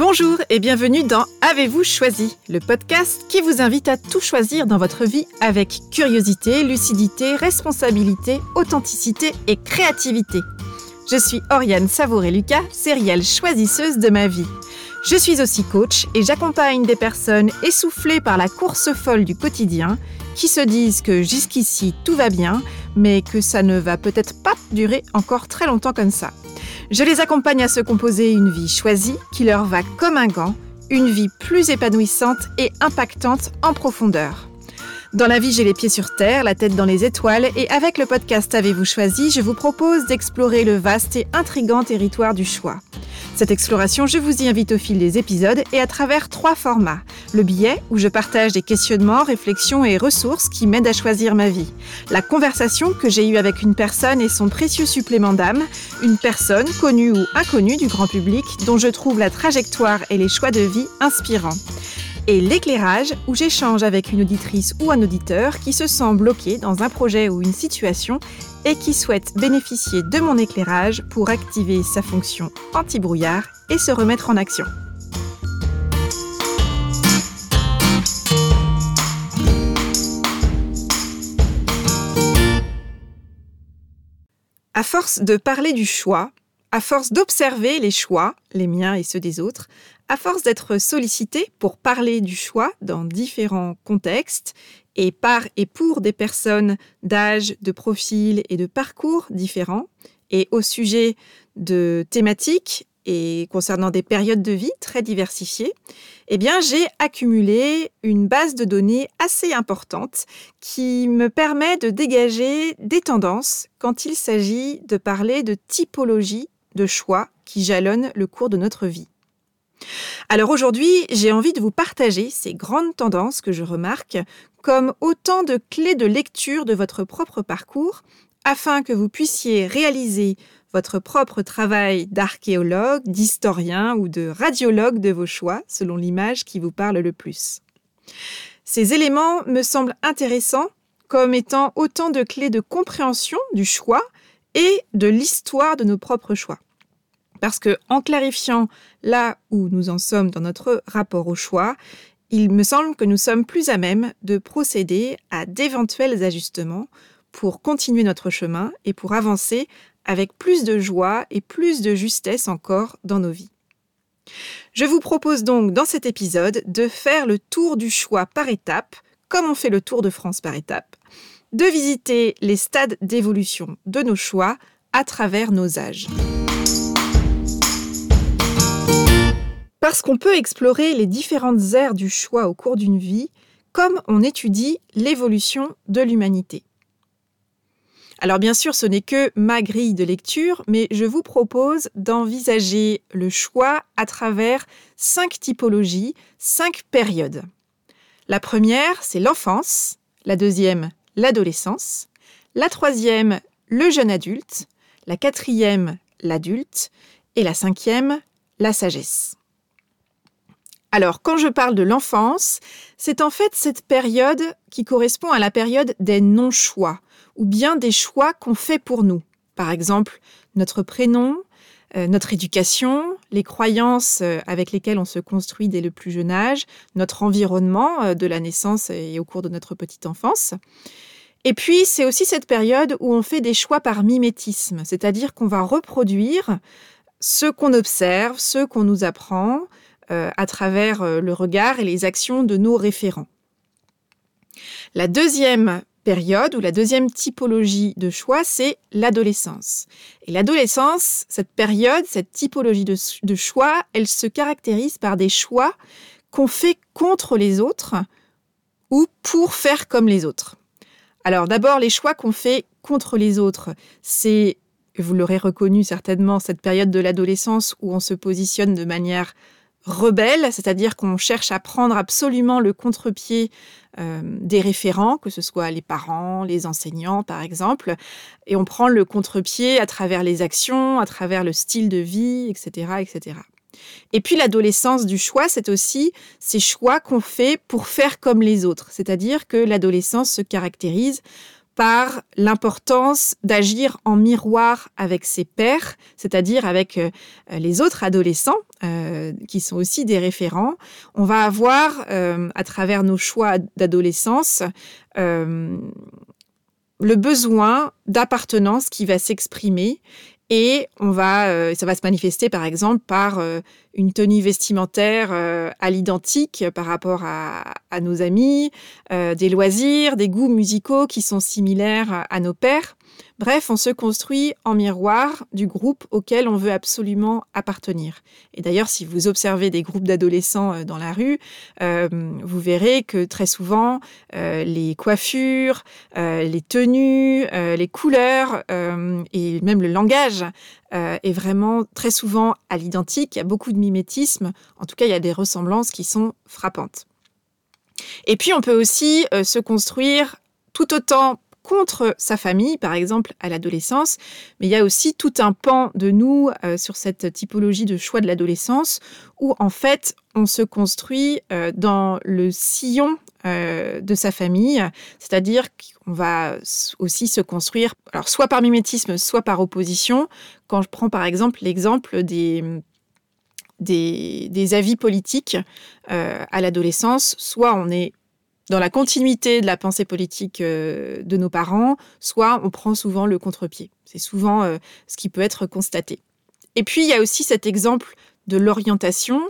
Bonjour et bienvenue dans Avez-vous choisi, le podcast qui vous invite à tout choisir dans votre vie avec curiosité, lucidité, responsabilité, authenticité et créativité. Je suis Oriane Savouré-Lucas, sérielle choisisseuse de ma vie. Je suis aussi coach et j'accompagne des personnes essoufflées par la course folle du quotidien qui se disent que jusqu'ici tout va bien, mais que ça ne va peut-être pas durer encore très longtemps comme ça. Je les accompagne à se composer une vie choisie qui leur va comme un gant, une vie plus épanouissante et impactante en profondeur. Dans la vie, j'ai les pieds sur terre, la tête dans les étoiles, et avec le podcast Avez-vous choisi, je vous propose d'explorer le vaste et intrigant territoire du choix. Cette exploration, je vous y invite au fil des épisodes et à travers trois formats. Le billet, où je partage des questionnements, réflexions et ressources qui m'aident à choisir ma vie. La conversation que j'ai eue avec une personne et son précieux supplément d'âme, une personne connue ou inconnue du grand public dont je trouve la trajectoire et les choix de vie inspirants et l'éclairage où j'échange avec une auditrice ou un auditeur qui se sent bloqué dans un projet ou une situation et qui souhaite bénéficier de mon éclairage pour activer sa fonction anti-brouillard et se remettre en action. À force de parler du choix, à force d'observer les choix, les miens et ceux des autres, à force d'être sollicité pour parler du choix dans différents contextes et par et pour des personnes d'âge, de profil et de parcours différents, et au sujet de thématiques et concernant des périodes de vie très diversifiées, eh bien, j'ai accumulé une base de données assez importante qui me permet de dégager des tendances quand il s'agit de parler de typologie de choix qui jalonnent le cours de notre vie. Alors aujourd'hui, j'ai envie de vous partager ces grandes tendances que je remarque comme autant de clés de lecture de votre propre parcours afin que vous puissiez réaliser votre propre travail d'archéologue, d'historien ou de radiologue de vos choix selon l'image qui vous parle le plus. Ces éléments me semblent intéressants comme étant autant de clés de compréhension du choix et de l'histoire de nos propres choix. Parce que en clarifiant là où nous en sommes dans notre rapport au choix, il me semble que nous sommes plus à même de procéder à d'éventuels ajustements pour continuer notre chemin et pour avancer avec plus de joie et plus de justesse encore dans nos vies. Je vous propose donc dans cet épisode de faire le tour du choix par étapes, comme on fait le tour de France par étapes, de visiter les stades d'évolution de nos choix à travers nos âges. Parce qu'on peut explorer les différentes aires du choix au cours d'une vie, comme on étudie l'évolution de l'humanité. Alors bien sûr, ce n'est que ma grille de lecture, mais je vous propose d'envisager le choix à travers cinq typologies, cinq périodes. La première, c'est l'enfance, la deuxième, l'adolescence, la troisième, le jeune adulte, la quatrième, l'adulte, et la cinquième, la sagesse. Alors, quand je parle de l'enfance, c'est en fait cette période qui correspond à la période des non-choix, ou bien des choix qu'on fait pour nous. Par exemple, notre prénom, euh, notre éducation, les croyances euh, avec lesquelles on se construit dès le plus jeune âge, notre environnement euh, de la naissance et au cours de notre petite enfance. Et puis, c'est aussi cette période où on fait des choix par mimétisme, c'est-à-dire qu'on va reproduire ce qu'on observe, ce qu'on nous apprend, à travers euh, le regard et les actions de nos référents. La deuxième période ou la deuxième typologie de choix, c'est l'adolescence. Et l'adolescence, cette période, cette typologie de, choix, elle se caractérise par des choix qu'on fait contre les autres ou pour faire comme les autres. Alors d'abord, les choix qu'on fait contre les autres, c'est, vous l'aurez reconnu certainement, cette période de l'adolescence où on se positionne de manière rebelle, c'est-à-dire qu'on cherche à prendre absolument le contre-pied euh, des référents, que ce soit les parents, les enseignants par exemple, et on prend le contre-pied à travers les actions, à travers le style de vie, etc. etc. Et puis l'adolescence du choix, c'est aussi ces choix qu'on fait pour faire comme les autres, c'est-à-dire que l'adolescence se caractérise par l'importance d'agir en miroir avec ses pairs, c'est-à-dire avec euh, les autres adolescents, qui sont aussi des référents. On va avoir, à travers nos choix d'adolescence, le besoin d'appartenance qui va s'exprimer et on va, euh, ça va se manifester par exemple par euh, une tenue vestimentaire euh, à l'identique par rapport à, à nos amis, des loisirs, des goûts musicaux qui sont similaires à nos pères. Bref, on se construit en miroir du groupe auquel on veut absolument appartenir. Et d'ailleurs, si vous observez des groupes d'adolescents euh, dans la rue, euh, vous verrez que très souvent, euh, les coiffures, les tenues, les couleurs et même le langage est vraiment très souvent à l'identique. Il y a beaucoup de mimétisme. En tout cas, il y a des ressemblances qui sont frappantes. Et puis, on peut aussi se construire tout autant contre sa famille, par exemple à l'adolescence, mais il y a aussi tout un pan de nous euh, sur cette typologie de choix de l'adolescence où en fait on se construit euh, dans le sillon euh, de sa famille, c'est-à-dire qu'on va aussi se construire, alors soit par mimétisme, soit par opposition. Quand je prends par exemple l'exemple des, des, avis politiques à l'adolescence, soit on est dans la continuité de la pensée politique euh, de nos parents, soit on prend souvent le contre-pied. C'est souvent euh, ce qui peut être constaté. Et puis, il y a aussi cet exemple de l'orientation.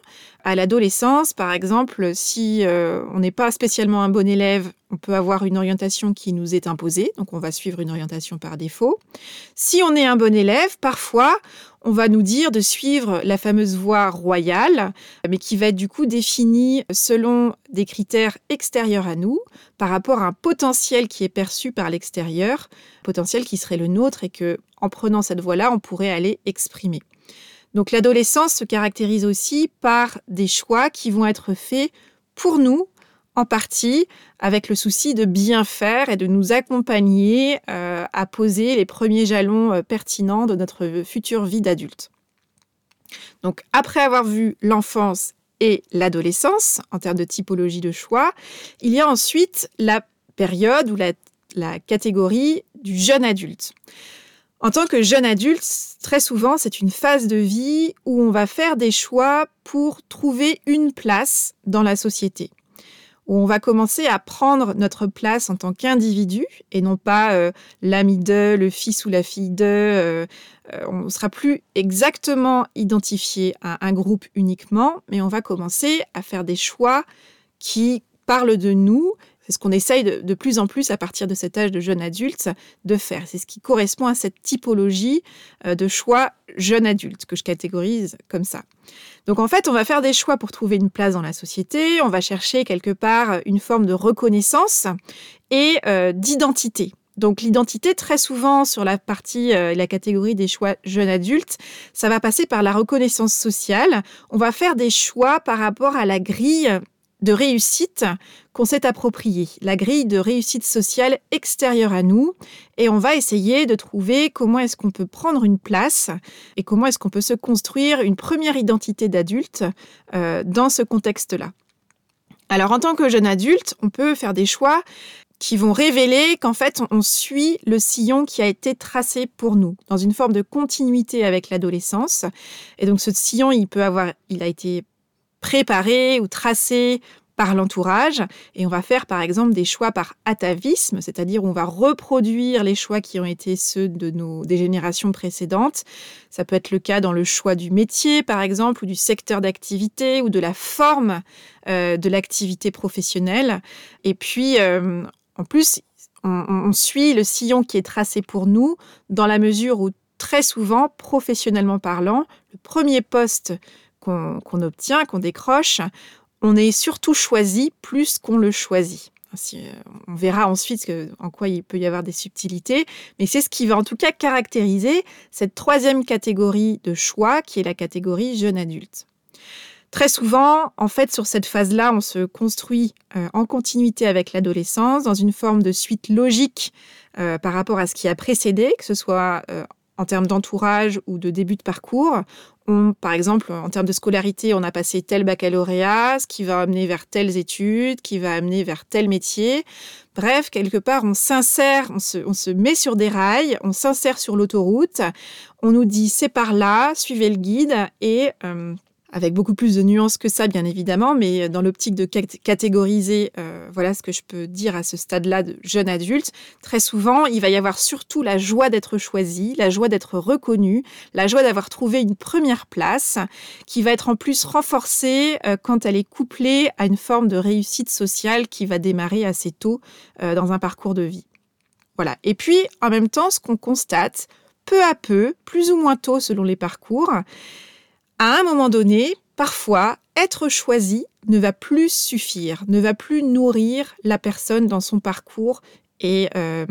À l'adolescence, par exemple, si euh, on n'est pas spécialement un bon élève, on peut avoir une orientation qui nous est imposée, donc on va suivre une orientation par défaut. Si on est un bon élève, parfois, on va nous dire de suivre la fameuse voie royale, mais qui va être du coup définie selon des critères extérieurs à nous, par rapport à un potentiel qui est perçu par l'extérieur, potentiel qui serait le nôtre et que, en prenant cette voie-là, on pourrait aller exprimer. Donc l'adolescence se caractérise aussi par des choix qui vont être faits pour nous, en partie avec le souci de bien faire et de nous accompagner euh, à poser les premiers jalons euh, pertinents de notre future vie d'adulte. Donc après avoir vu l'enfance et l'adolescence en termes de typologie de choix, il y a ensuite la période ou la catégorie du jeune adulte. En tant que jeune adulte, très souvent, c'est une phase de vie où on va faire des choix pour trouver une place dans la société, où on va commencer à prendre notre place en tant qu'individu et non pas euh, l'ami de, le fils ou la fille de. Euh, euh, on ne sera plus exactement identifié à un groupe uniquement, mais on va commencer à faire des choix qui parlent de nous c'est ce qu'on essaye de, plus en plus à partir de cet âge de jeune adulte de faire. C'est ce qui correspond à cette typologie de choix jeune adulte que je catégorise comme ça. Donc en fait, on va faire des choix pour trouver une place dans la société, on va chercher quelque part une forme de reconnaissance et euh, d'identité. Donc l'identité, très souvent sur la partie, euh, la catégorie des choix jeunes adultes, ça va passer par la reconnaissance sociale. On va faire des choix par rapport à la grille de réussite qu'on s'est appropriée, la grille de réussite sociale extérieure à nous, et on va essayer de trouver comment est-ce qu'on peut prendre une place et comment est-ce qu'on peut se construire une première identité d'adulte euh, dans ce contexte-là. Alors en tant que jeune adulte, on peut faire des choix qui vont révéler qu'en fait on suit le sillon qui a été tracé pour nous dans une forme de continuité avec l'adolescence et donc ce sillon il peut avoir il a été préparé ou tracé par l'entourage et on va faire par exemple des choix par atavisme, c'est-à-dire on va reproduire les choix qui ont été ceux de nos des générations précédentes. Ça peut être le cas dans le choix du métier par exemple ou du secteur d'activité ou de la forme euh, de l'activité professionnelle. Et puis euh, en plus on, on suit le sillon qui est tracé pour nous dans la mesure où très souvent, professionnellement parlant, le premier poste qu'on obtient, qu'on décroche, on est surtout choisi plus qu'on le choisit. Euh, on verra ensuite en quoi il peut y avoir des subtilités, mais c'est ce qui va en tout cas caractériser cette troisième catégorie de choix qui est la catégorie jeune adulte. Très souvent, en fait, sur cette phase-là, on se construit euh, en continuité avec l'adolescence, dans une forme de suite logique euh, par rapport à ce qui a précédé, que ce soit en termes d'entourage ou de début de parcours. Par exemple, en termes de scolarité, on a passé tel baccalauréat, ce qui va amener vers telles études, qui va amener vers tel métier. Bref, quelque part, on s'insère, on se, met sur des rails, on s'insère sur l'autoroute, on nous dit c'est par là, suivez le guide et... Euh, avec beaucoup plus de nuances que ça, bien évidemment, mais dans l'optique de catégoriser, euh, voilà ce que je peux dire à ce stade-là de jeune adulte. Très souvent, il va y avoir surtout la joie d'être choisi, la joie d'être reconnu, la joie d'avoir trouvé une première place, qui va être en plus renforcée euh, quand elle est couplée à une forme de réussite sociale qui va démarrer assez tôt euh, dans un parcours de vie. Voilà. Et puis, en même temps, ce qu'on constate, peu à peu, plus ou moins tôt selon les parcours, à un moment donné, parfois, être choisi ne va plus suffire, ne va plus nourrir la personne dans son parcours et, euh,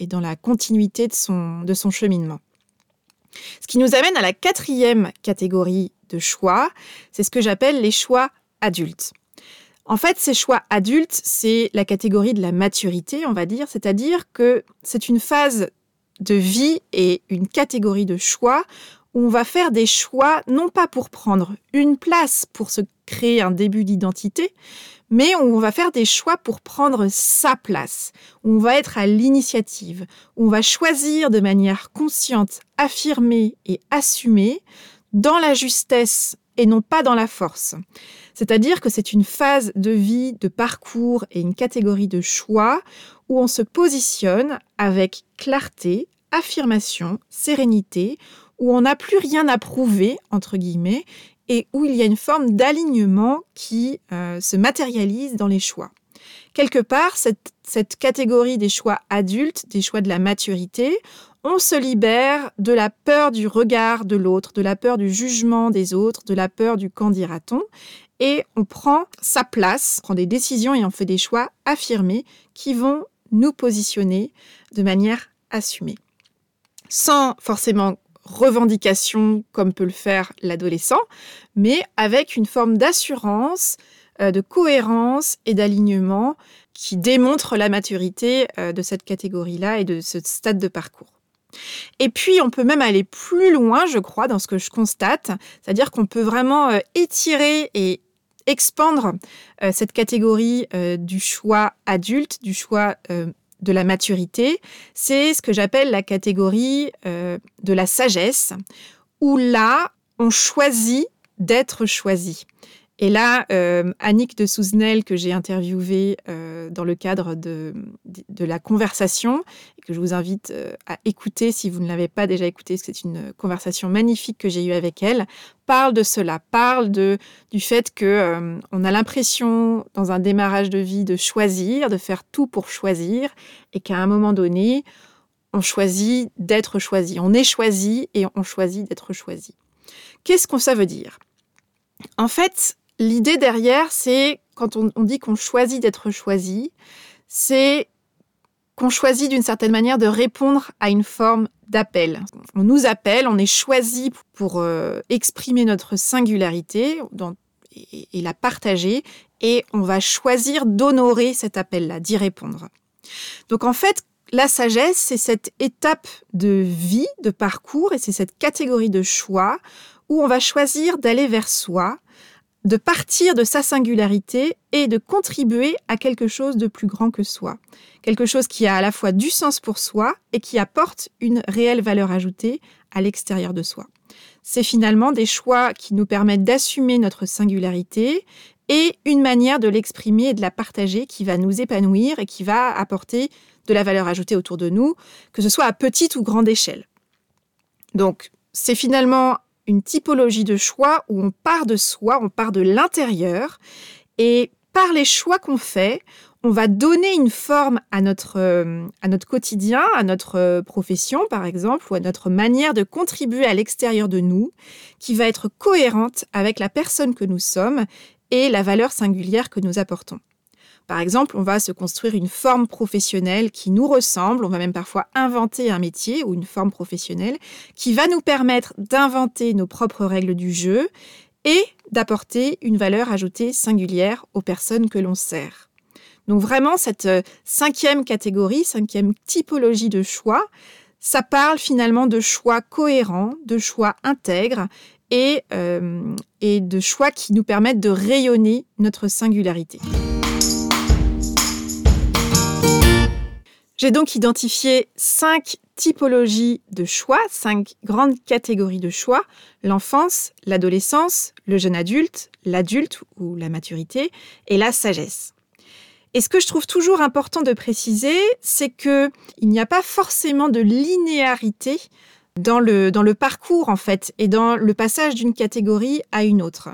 dans la continuité de son, de son cheminement. Ce qui nous amène à la quatrième catégorie de choix, c'est ce que j'appelle les choix adultes. En fait, ces choix adultes, c'est la catégorie de la maturité, on va dire, c'est-à-dire que c'est une phase de vie et une catégorie de choix on va faire des choix, non pas pour prendre une place, pour se créer un début d'identité, mais on va faire des choix pour prendre sa place. On va être à l'initiative. On va choisir de manière consciente, affirmée et assumée, dans la justesse et non pas dans la force. C'est-à-dire que c'est une phase de vie, de parcours et une catégorie de choix où on se positionne avec clarté, affirmation, sérénité, où on n'a plus rien à prouver, entre guillemets, et où il y a une forme d'alignement qui euh, se matérialise dans les choix. Quelque part, cette, catégorie des choix adultes, des choix de la maturité, on se libère de la peur du regard de l'autre, de la peur du jugement des autres, de la peur du qu'en dira-t-on, et on prend sa place, on prend des décisions et on fait des choix affirmés qui vont nous positionner de manière assumée. Sans forcément revendication comme peut le faire l'adolescent, mais avec une forme d'assurance, euh, de cohérence et d'alignement qui démontre la maturité euh, de cette catégorie-là et de ce stade de parcours. Et puis, on peut même aller plus loin, je crois, dans ce que je constate, c'est-à-dire qu'on peut vraiment euh, étirer et expandre cette catégorie du choix adulte, du choix de la maturité, c'est ce que j'appelle la catégorie euh, de la sagesse, où là, on choisit d'être choisi. Et là, euh, Annick de Souzenel, que j'ai interviewée euh, dans le cadre de, la conversation, et que je vous invite euh, à écouter si vous ne l'avez pas déjà écouté, parce que c'est une conversation magnifique que j'ai eue avec elle, parle de cela, parle de, du fait que on a l'impression, dans un démarrage de vie, de choisir, de faire tout pour choisir, et qu'à un moment donné, on choisit d'être choisi. On est choisi et on choisit d'être choisi. Qu'est-ce que ça veut dire? En fait, L'idée derrière, c'est quand on, dit qu'on choisit d'être choisi, c'est qu'on choisit d'une certaine manière de répondre à une forme d'appel. On nous appelle, on est choisi pour euh, exprimer notre singularité et, la partager, et on va choisir d'honorer cet appel-là, d'y répondre. Donc en fait, la sagesse, c'est cette étape de vie, de parcours, et c'est cette catégorie de choix où on va choisir d'aller vers soi, de partir de sa singularité et de contribuer à quelque chose de plus grand que soi. Quelque chose qui a à la fois du sens pour soi et qui apporte une réelle valeur ajoutée à l'extérieur de soi. C'est finalement des choix qui nous permettent d'assumer notre singularité et une manière de l'exprimer et de la partager qui va nous épanouir et qui va apporter de la valeur ajoutée autour de nous, que ce soit à petite ou grande échelle. Donc, c'est finalement une typologie de choix où on part de soi, on part de l'intérieur, et par les choix qu'on fait, on va donner une forme à notre, euh, à notre quotidien, à notre euh, profession par exemple, ou à notre manière de contribuer à l'extérieur de nous, qui va être cohérente avec la personne que nous sommes et la valeur singulière que nous apportons. Par exemple, on va se construire une forme professionnelle qui nous ressemble, on va même parfois inventer un métier ou une forme professionnelle qui va nous permettre d'inventer nos propres règles du jeu et d'apporter une valeur ajoutée singulière aux personnes que l'on sert. Donc vraiment, cette euh, cinquième catégorie, cinquième typologie de choix, ça parle finalement de choix cohérents, de choix intègres et, euh, et de choix qui nous permettent de rayonner notre singularité. J'ai donc identifié cinq typologies de choix, cinq grandes catégories de choix, l'enfance, l'adolescence, le jeune adulte, l'adulte ou la maturité et la sagesse. Et ce que je trouve toujours important de préciser, c'est qu'il n'y a pas forcément de linéarité dans le, dans le parcours en fait et dans le passage d'une catégorie à une autre.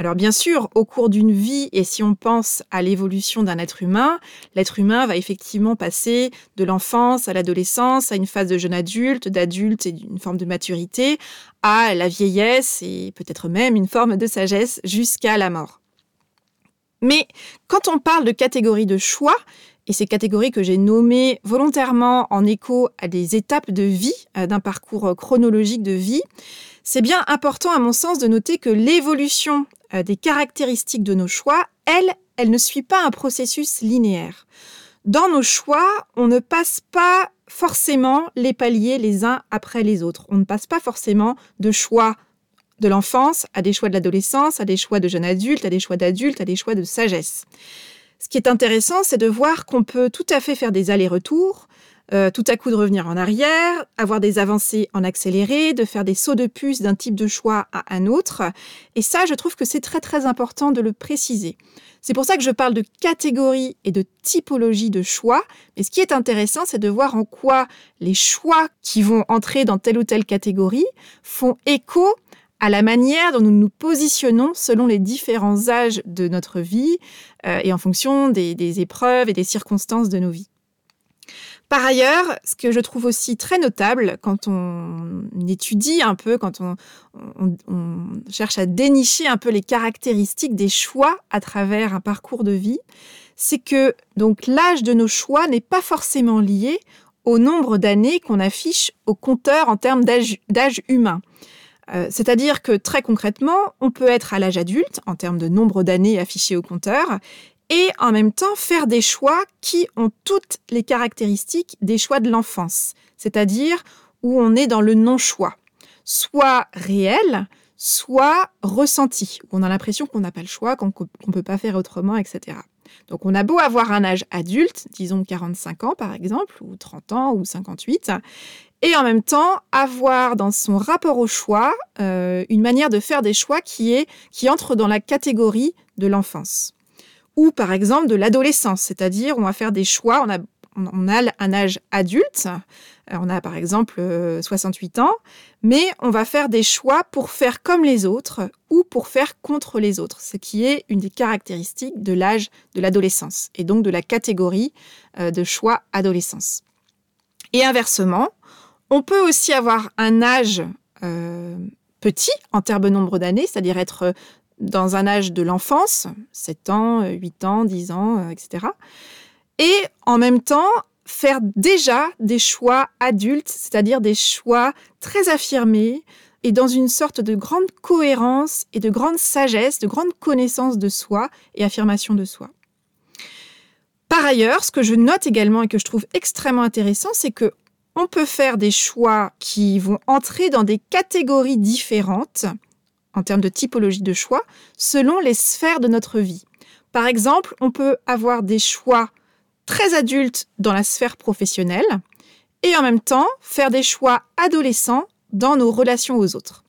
Alors bien sûr, au cours d'une vie, et si on pense à l'évolution d'un être humain, l'être humain va effectivement passer de l'enfance à l'adolescence, à une phase de jeune adulte, d'adulte et d'une forme de maturité, à la vieillesse et peut-être même une forme de sagesse jusqu'à la mort. Mais quand on parle de catégories de choix, et ces catégories que j'ai nommées volontairement en écho à des étapes de vie, d'un parcours chronologique de vie, c'est bien important à mon sens de noter que l'évolution euh, des caractéristiques de nos choix, elle, elle ne suit pas un processus linéaire. Dans nos choix, on ne passe pas forcément les paliers les uns après les autres. On ne passe pas forcément de choix de l'enfance à des choix de l'adolescence, à des choix de jeune adulte, à des choix d'adulte, à des choix de sagesse. Ce qui est intéressant, c'est de voir qu'on peut tout à fait faire des allers-retours, euh, tout à coup de revenir en arrière, avoir des avancées en accéléré, de faire des sauts de puce d'un type de choix à un autre. Et ça, je trouve que c'est très très important de le préciser. C'est pour ça que je parle de catégorie et de typologie de choix. Mais ce qui est intéressant, c'est de voir en quoi les choix qui vont entrer dans telle ou telle catégorie font écho à la manière dont nous nous positionnons selon les différents âges de notre vie euh, et en fonction des, épreuves et des circonstances de nos vies. Par ailleurs, ce que je trouve aussi très notable quand on étudie un peu, quand on, cherche à dénicher un peu les caractéristiques des choix à travers un parcours de vie, c'est que donc l'âge de nos choix n'est pas forcément lié au nombre d'années qu'on affiche au compteur en termes d'âge humain. Euh, c'est-à-dire que très concrètement, on peut être à l'âge adulte en termes de nombre d'années affichées au compteur et en même temps faire des choix qui ont toutes les caractéristiques des choix de l'enfance, c'est-à-dire où on est dans le non-choix, soit réel, soit ressenti, où on a l'impression qu'on n'a pas le choix, qu'on ne peut pas faire autrement, etc. Donc on a beau avoir un âge adulte, disons 45 ans par exemple, ou 30 ans, ou 58, et en même temps avoir dans son rapport au choix euh, une manière de faire des choix qui, est, qui entre dans la catégorie de l'enfance. Ou par exemple de l'adolescence, c'est-à-dire on va faire des choix, on a, on a un âge adulte, euh, on a par exemple 68 euh, ans, mais on va faire des choix pour faire comme les autres ou pour faire contre les autres, ce qui est une des caractéristiques de l'âge de l'adolescence et donc de la catégorie de choix adolescence. Et inversement, on peut aussi avoir un âge euh, petit en termes de nombre d'années, c'est-à-dire être dans un âge de l'enfance, 7 ans, 8 ans, 10 ans, euh, etc. Et en même temps, faire déjà des choix adultes, c'est-à-dire des choix très affirmés et dans une sorte de grande cohérence et de grande sagesse, de grande connaissance de soi et affirmation de soi. Par ailleurs, ce que je note également et que je trouve extrêmement intéressant, c'est que on peut faire des choix qui vont entrer dans des catégories différentes en termes de typologie de choix selon les sphères de notre vie. Par exemple, on peut avoir des choix très adultes dans la sphère professionnelle et en même temps faire des choix adolescents dans nos relations aux autres.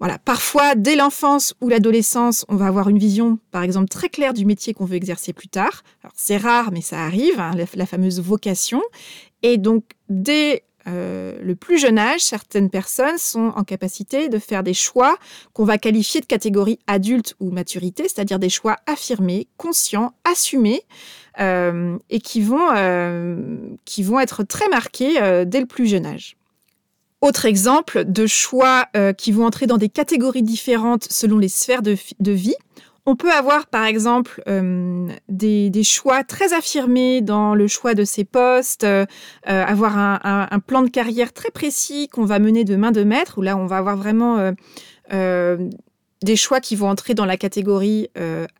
Voilà, parfois, dès l'enfance ou l'adolescence, on va avoir une vision, par exemple, très claire du métier qu'on veut exercer plus tard. C'est rare, mais ça arrive, hein, la, fameuse vocation. Et donc, dès euh, le plus jeune âge, certaines personnes sont en capacité de faire des choix qu'on va qualifier de catégorie adulte ou maturité, c'est-à-dire des choix affirmés, conscients, assumés, euh, et qui vont, euh, qui vont être très marqués dès le plus jeune âge. Autre exemple de choix qui vont entrer dans des catégories différentes selon les sphères de, vie. On peut avoir par exemple euh, des, choix très affirmés dans le choix de ses postes, euh, avoir un, plan de carrière très précis qu'on va mener de main de maître, où là on va avoir vraiment des choix qui vont entrer dans la catégorie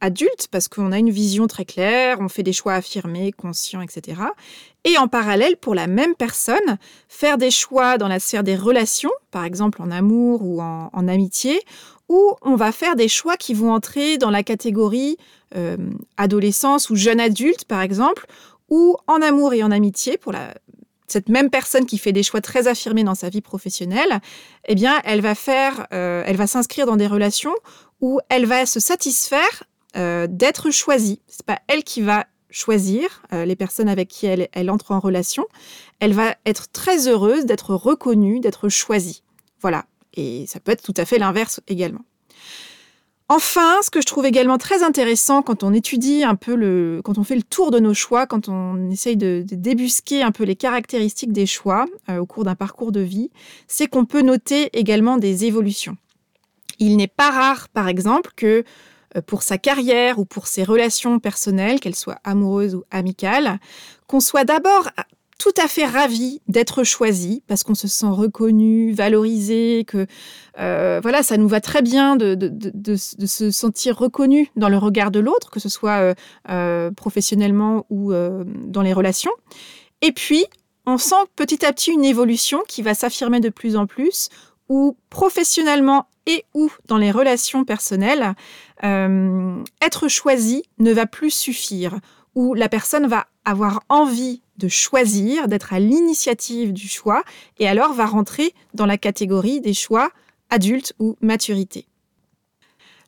adulte, parce qu'on a une vision très claire, on fait des choix affirmés, conscients, etc et en parallèle, pour la même personne, faire des choix dans la sphère des relations, par exemple en amour ou en, amitié, où on va faire des choix qui vont entrer dans la catégorie euh, adolescence ou jeune adulte, par exemple, ou en amour et en amitié pour la, cette même personne qui fait des choix très affirmés dans sa vie professionnelle, eh bien, elle va faire, euh, elle va s'inscrire dans des relations où elle va se satisfaire euh, d'être choisie. C'est pas elle qui va choisir les personnes avec qui elle, entre en relation. Elle va être très heureuse d'être reconnue, d'être choisie. Voilà. Et ça peut être tout à fait l'inverse également. Enfin, ce que je trouve également très intéressant quand on étudie un peu le, quand on fait le tour de nos choix, quand on essaye de, débusquer un peu les caractéristiques des choix euh, au cours d'un parcours de vie, c'est qu'on peut noter également des évolutions. Il n'est pas rare, par exemple, que euh, pour sa carrière ou pour ses relations personnelles, qu'elles soient amoureuses ou amicales, qu'on soit d'abord tout à fait ravi d'être choisi parce qu'on se sent reconnu, valorisé, que euh, voilà, ça nous va très bien de, se sentir reconnu dans le regard de l'autre, que ce soit euh, euh, professionnellement ou dans les relations. Et puis, on sent petit à petit une évolution qui va s'affirmer de plus en plus, où professionnellement et ou dans les relations personnelles, être choisi ne va plus suffire, où la personne va avoir envie de choisir, d'être à l'initiative du choix, et alors va rentrer dans la catégorie des choix adultes ou maturité.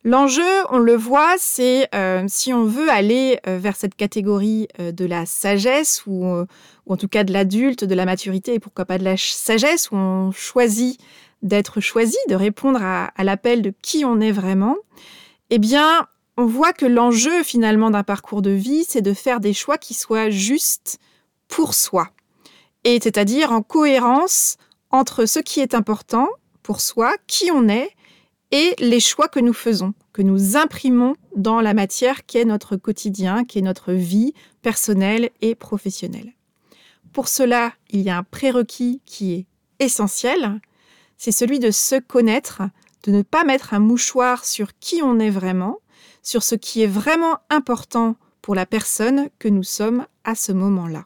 L'enjeu, on le voit, c'est euh, si on veut aller euh, vers cette catégorie euh, de la sagesse, ou, en tout cas de l'adulte, de la maturité, et pourquoi pas de la sagesse, où on choisit d'être choisi, de répondre à, à l'appel de qui on est vraiment, eh bien, on voit que l'enjeu finalement d'un parcours de vie, c'est de faire des choix qui soient justes pour soi. Et c'est-à-dire en cohérence entre ce qui est important pour soi, qui on est, et les choix que nous faisons, que nous imprimons dans la matière qui est notre quotidien, qui est notre vie personnelle et professionnelle. Pour cela, il y a un prérequis qui est essentiel, c'est celui de se connaître, de ne pas mettre un mouchoir sur qui on est vraiment, sur ce qui est vraiment important pour la personne que nous sommes à ce moment-là.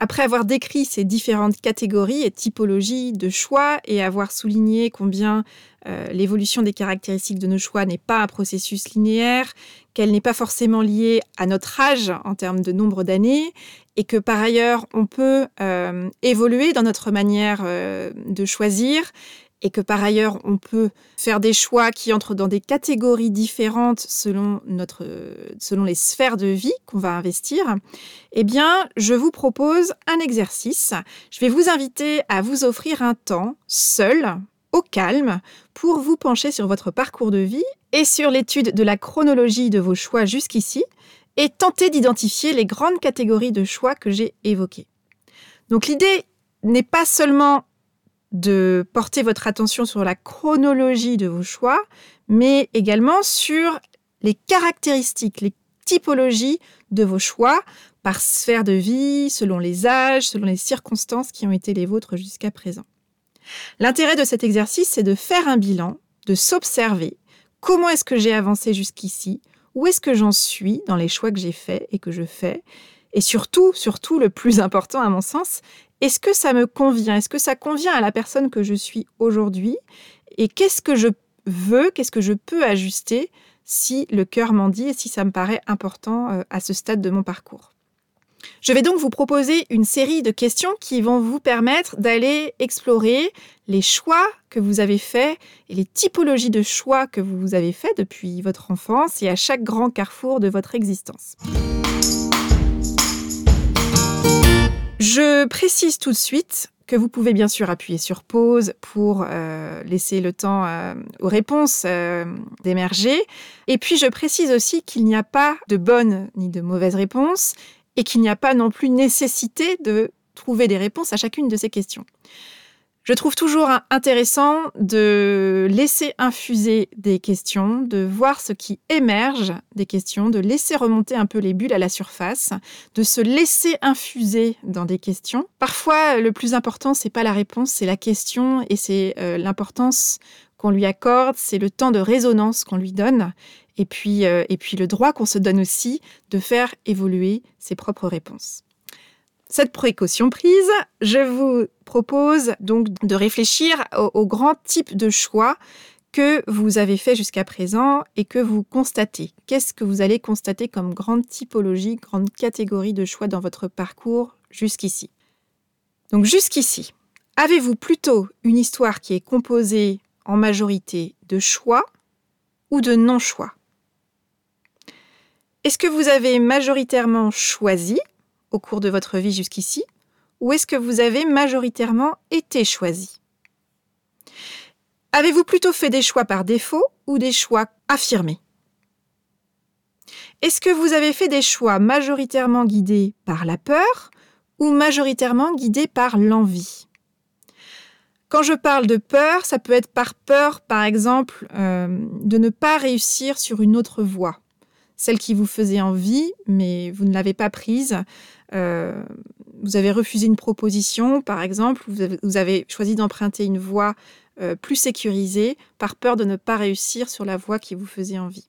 Après avoir décrit ces différentes catégories et typologies de choix et avoir souligné combien euh, l'évolution des caractéristiques de nos choix n'est pas un processus linéaire, qu'elle n'est pas forcément liée à notre âge en termes de nombre d'années, et que par ailleurs on peut euh, évoluer dans notre manière euh, de choisir et que par ailleurs on peut faire des choix qui entrent dans des catégories différentes selon, les sphères de vie qu'on va investir, eh bien je vous propose un exercice. Je vais vous inviter à vous offrir un temps seul, au calme, pour vous pencher sur votre parcours de vie et sur l'étude de la chronologie de vos choix jusqu'ici et tenter d'identifier les grandes catégories de choix que j'ai évoquées. Donc l'idée n'est pas seulement de porter votre attention sur la chronologie de vos choix, mais également sur les caractéristiques, les typologies de vos choix par sphère de vie, selon les âges, selon les circonstances qui ont été les vôtres jusqu'à présent. L'intérêt de cet exercice, c'est de faire un bilan, de s'observer. Comment est-ce que j'ai avancé jusqu'ici Où est-ce que j'en suis dans les choix que j'ai faits et que je fais Et surtout, surtout, le plus important à mon sens, est-ce que ça me convient? Est-ce que ça convient à la personne que je suis aujourd'hui? Et qu'est-ce que je veux? Qu'est-ce que je peux ajuster si le cœur m'en dit et si ça me paraît important euh, à ce stade de mon parcours? Je vais donc vous proposer une série de questions qui vont vous permettre d'aller explorer les choix que vous avez faits et les typologies de choix que vous avez faits depuis votre enfance et à chaque grand carrefour de votre existence. Je précise tout de suite que vous pouvez bien sûr appuyer sur pause pour euh, laisser le temps euh, aux réponses euh, d'émerger. Et puis je précise aussi qu'il n'y a pas de bonne ni de mauvaise réponse et qu'il n'y a pas non plus nécessité de trouver des réponses à chacune de ces questions. Je trouve toujours intéressant de laisser infuser des questions, de voir ce qui émerge des questions, de laisser remonter un peu les bulles à la surface, de se laisser infuser dans des questions. Parfois, le plus important, c'est pas la réponse, c'est la question et c'est euh, l'importance qu'on lui accorde, c'est le temps de résonance qu'on lui donne et puis, euh, et puis le droit qu'on se donne aussi de faire évoluer ses propres réponses. Cette précaution prise, je vous propose donc de réfléchir aux, grands types de choix que vous avez fait jusqu'à présent et que vous constatez. Qu'est-ce que vous allez constater comme grande typologie, grande catégorie de choix dans votre parcours jusqu'ici? Donc jusqu'ici, avez-vous plutôt une histoire qui est composée en majorité de choix ou de non-choix? Est-ce que vous avez majoritairement choisi au cours de votre vie jusqu'ici ou est-ce que vous avez majoritairement été choisi? Avez-vous plutôt fait des choix par défaut ou des choix affirmés? Est-ce que vous avez fait des choix majoritairement guidés par la peur ou majoritairement guidés par l'envie? Quand je parle de peur, ça peut être par peur, par exemple, euh, de ne pas réussir sur une autre voie, celle qui vous faisait envie, mais vous ne l'avez pas prise. Euh, vous avez refusé une proposition, par exemple, vous avez, choisi d'emprunter une voie euh, plus sécurisée par peur de ne pas réussir sur la voie qui vous faisait envie.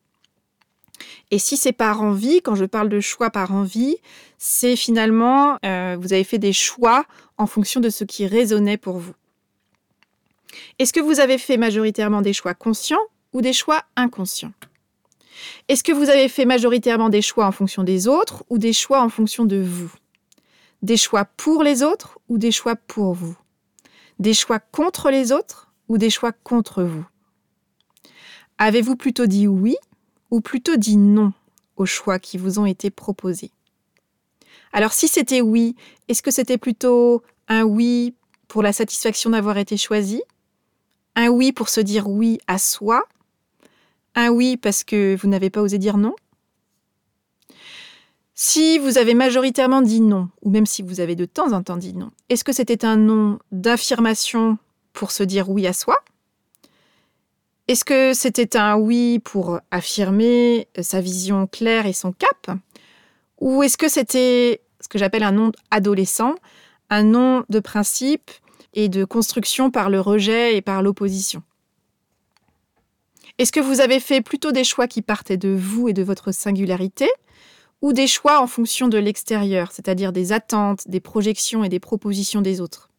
Et si c'est par envie, quand je parle de choix par envie, c'est finalement, vous avez fait des choix en fonction de ce qui résonnait pour vous. Est-ce que vous avez fait majoritairement des choix conscients ou des choix inconscients? Est-ce que vous avez fait majoritairement des choix en fonction des autres ou des choix en fonction de vous? Des choix pour les autres ou des choix pour vous? Des choix contre les autres ou des choix contre vous? Avez-vous plutôt dit oui ou plutôt dit non aux choix qui vous ont été proposés? Alors si c'était oui, est-ce que c'était plutôt un oui pour la satisfaction d'avoir été choisi? Un oui pour se dire oui à soi, un oui parce que vous n'avez pas osé dire non? Si vous avez majoritairement dit non, ou même si vous avez de temps en temps dit non, est-ce que c'était un non d'affirmation pour se dire oui à soi? Est-ce que c'était un oui pour affirmer sa vision claire et son cap? Ou est-ce que c'était ce que j'appelle un non adolescent, un non de principe et de construction par le rejet et par l'opposition? Est-ce que vous avez fait plutôt des choix qui partaient de vous et de votre singularité ou des choix en fonction de l'extérieur, c'est-à-dire des attentes, des projections et des propositions des autres?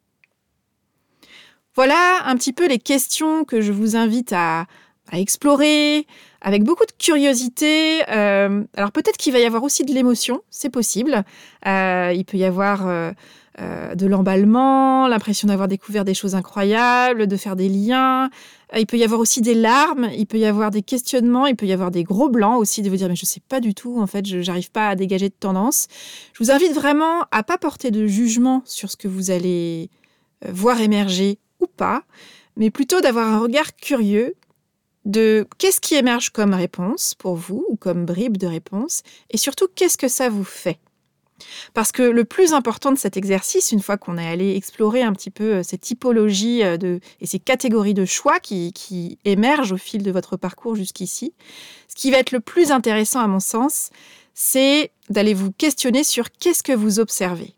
Voilà un petit peu les questions que je vous invite à, explorer avec beaucoup de curiosité. Euh, alors peut-être qu'il va y avoir aussi de l'émotion, c'est possible. Euh, il peut y avoir... Euh, euh, de l'emballement, l'impression d'avoir découvert des choses incroyables, de faire des liens. Euh, il peut y avoir aussi des larmes, il peut y avoir des questionnements, il peut y avoir des gros blancs aussi, de vous dire mais je sais pas du tout, en fait, je n'arrive pas à dégager de tendance. Je vous invite vraiment à pas porter de jugement sur ce que vous allez euh, voir émerger ou pas, mais plutôt d'avoir un regard curieux de qu'est-ce qui émerge comme réponse pour vous ou comme bribe de réponse, et surtout qu'est-ce que ça vous fait? Parce que le plus important de cet exercice, une fois qu'on est allé explorer un petit peu euh, ces typologies euh, de, et ces catégories de choix qui, qui émergent au fil de votre parcours jusqu'ici, ce qui va être le plus intéressant à mon sens, c'est d'aller vous questionner sur qu'est-ce que vous observez.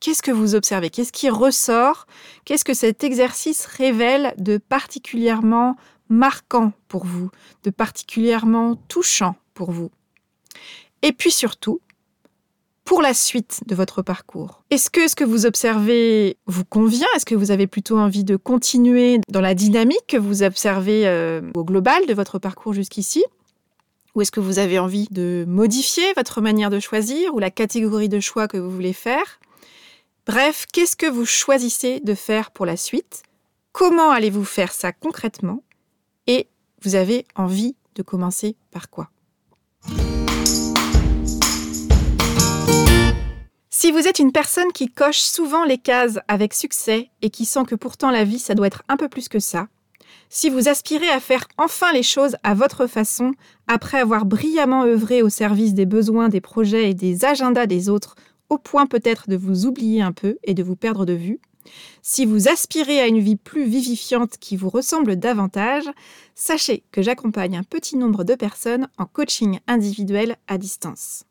Qu'est-ce que vous observez? Qu'est-ce qui ressort? Qu'est-ce que cet exercice révèle de particulièrement marquant pour vous, de particulièrement touchant pour vous? Et puis surtout, pour la suite de votre parcours. Est-ce que ce que vous observez vous convient? Est-ce que vous avez plutôt envie de continuer dans la dynamique que vous observez euh, au global de votre parcours jusqu'ici? Ou est-ce que vous avez envie de modifier votre manière de choisir ou la catégorie de choix que vous voulez faire? Bref, qu'est-ce que vous choisissez de faire pour la suite? Comment allez-vous faire ça concrètement? Et vous avez envie de commencer par quoi? Si vous êtes une personne qui coche souvent les cases avec succès et qui sent que pourtant la vie, ça doit être un peu plus que ça, si vous aspirez à faire enfin les choses à votre façon, après avoir brillamment œuvré au service des besoins, des projets et des agendas des autres, au point peut-être de vous oublier un peu et de vous perdre de vue, si vous aspirez à une vie plus vivifiante qui vous ressemble davantage, sachez que j'accompagne un petit nombre de personnes en coaching individuel à distance.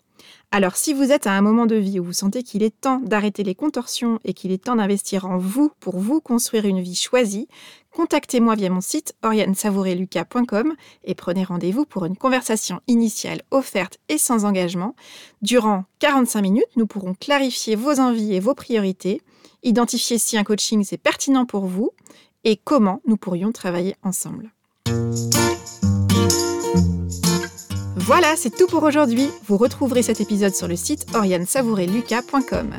Alors si vous êtes à un moment de vie où vous sentez qu'il est temps d'arrêter les contorsions et qu'il est temps d'investir en vous pour vous construire une vie choisie, contactez-moi via mon site oriansavoureluca.com et prenez rendez-vous pour une conversation initiale offerte et sans engagement. Durant 45 minutes, nous pourrons clarifier vos envies et vos priorités, identifier si un coaching c'est pertinent pour vous et comment nous pourrions travailler ensemble. Voilà, c'est tout pour aujourd'hui. Vous retrouverez cet épisode sur le site oriansavoureluca.com.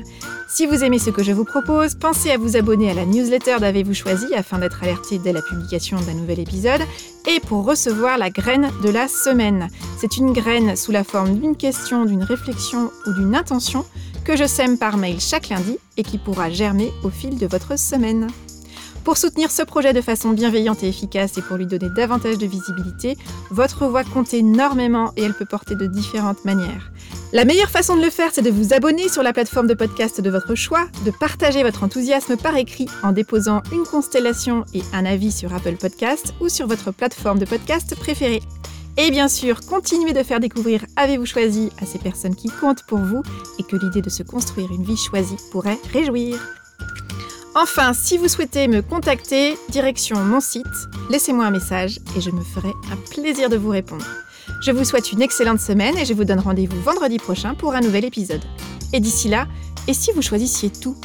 Si vous aimez ce que je vous propose, pensez à vous abonner à la newsletter d'Avez-vous choisi afin d'être alerté dès la publication d'un nouvel épisode et pour recevoir la graine de la semaine. C'est une graine sous la forme d'une question, d'une réflexion ou d'une intention que je sème par mail chaque lundi et qui pourra germer au fil de votre semaine. Pour soutenir ce projet de façon bienveillante et efficace et pour lui donner davantage de visibilité, votre voix compte énormément et elle peut porter de différentes manières. La meilleure façon de le faire, c'est de vous abonner sur la plateforme de podcast de votre choix, de partager votre enthousiasme par écrit en déposant une constellation et un avis sur Apple Podcast ou sur votre plateforme de podcast préférée. Et bien sûr, continuez de faire découvrir Avez-vous choisi à ces personnes qui comptent pour vous et que l'idée de se construire une vie choisie pourrait réjouir. Enfin, si vous souhaitez me contacter, direction mon site, laissez-moi un message et je me ferai un plaisir de vous répondre. Je vous souhaite une excellente semaine et je vous donne rendez-vous vendredi prochain pour un nouvel épisode. Et d'ici là, et si vous choisissiez tout?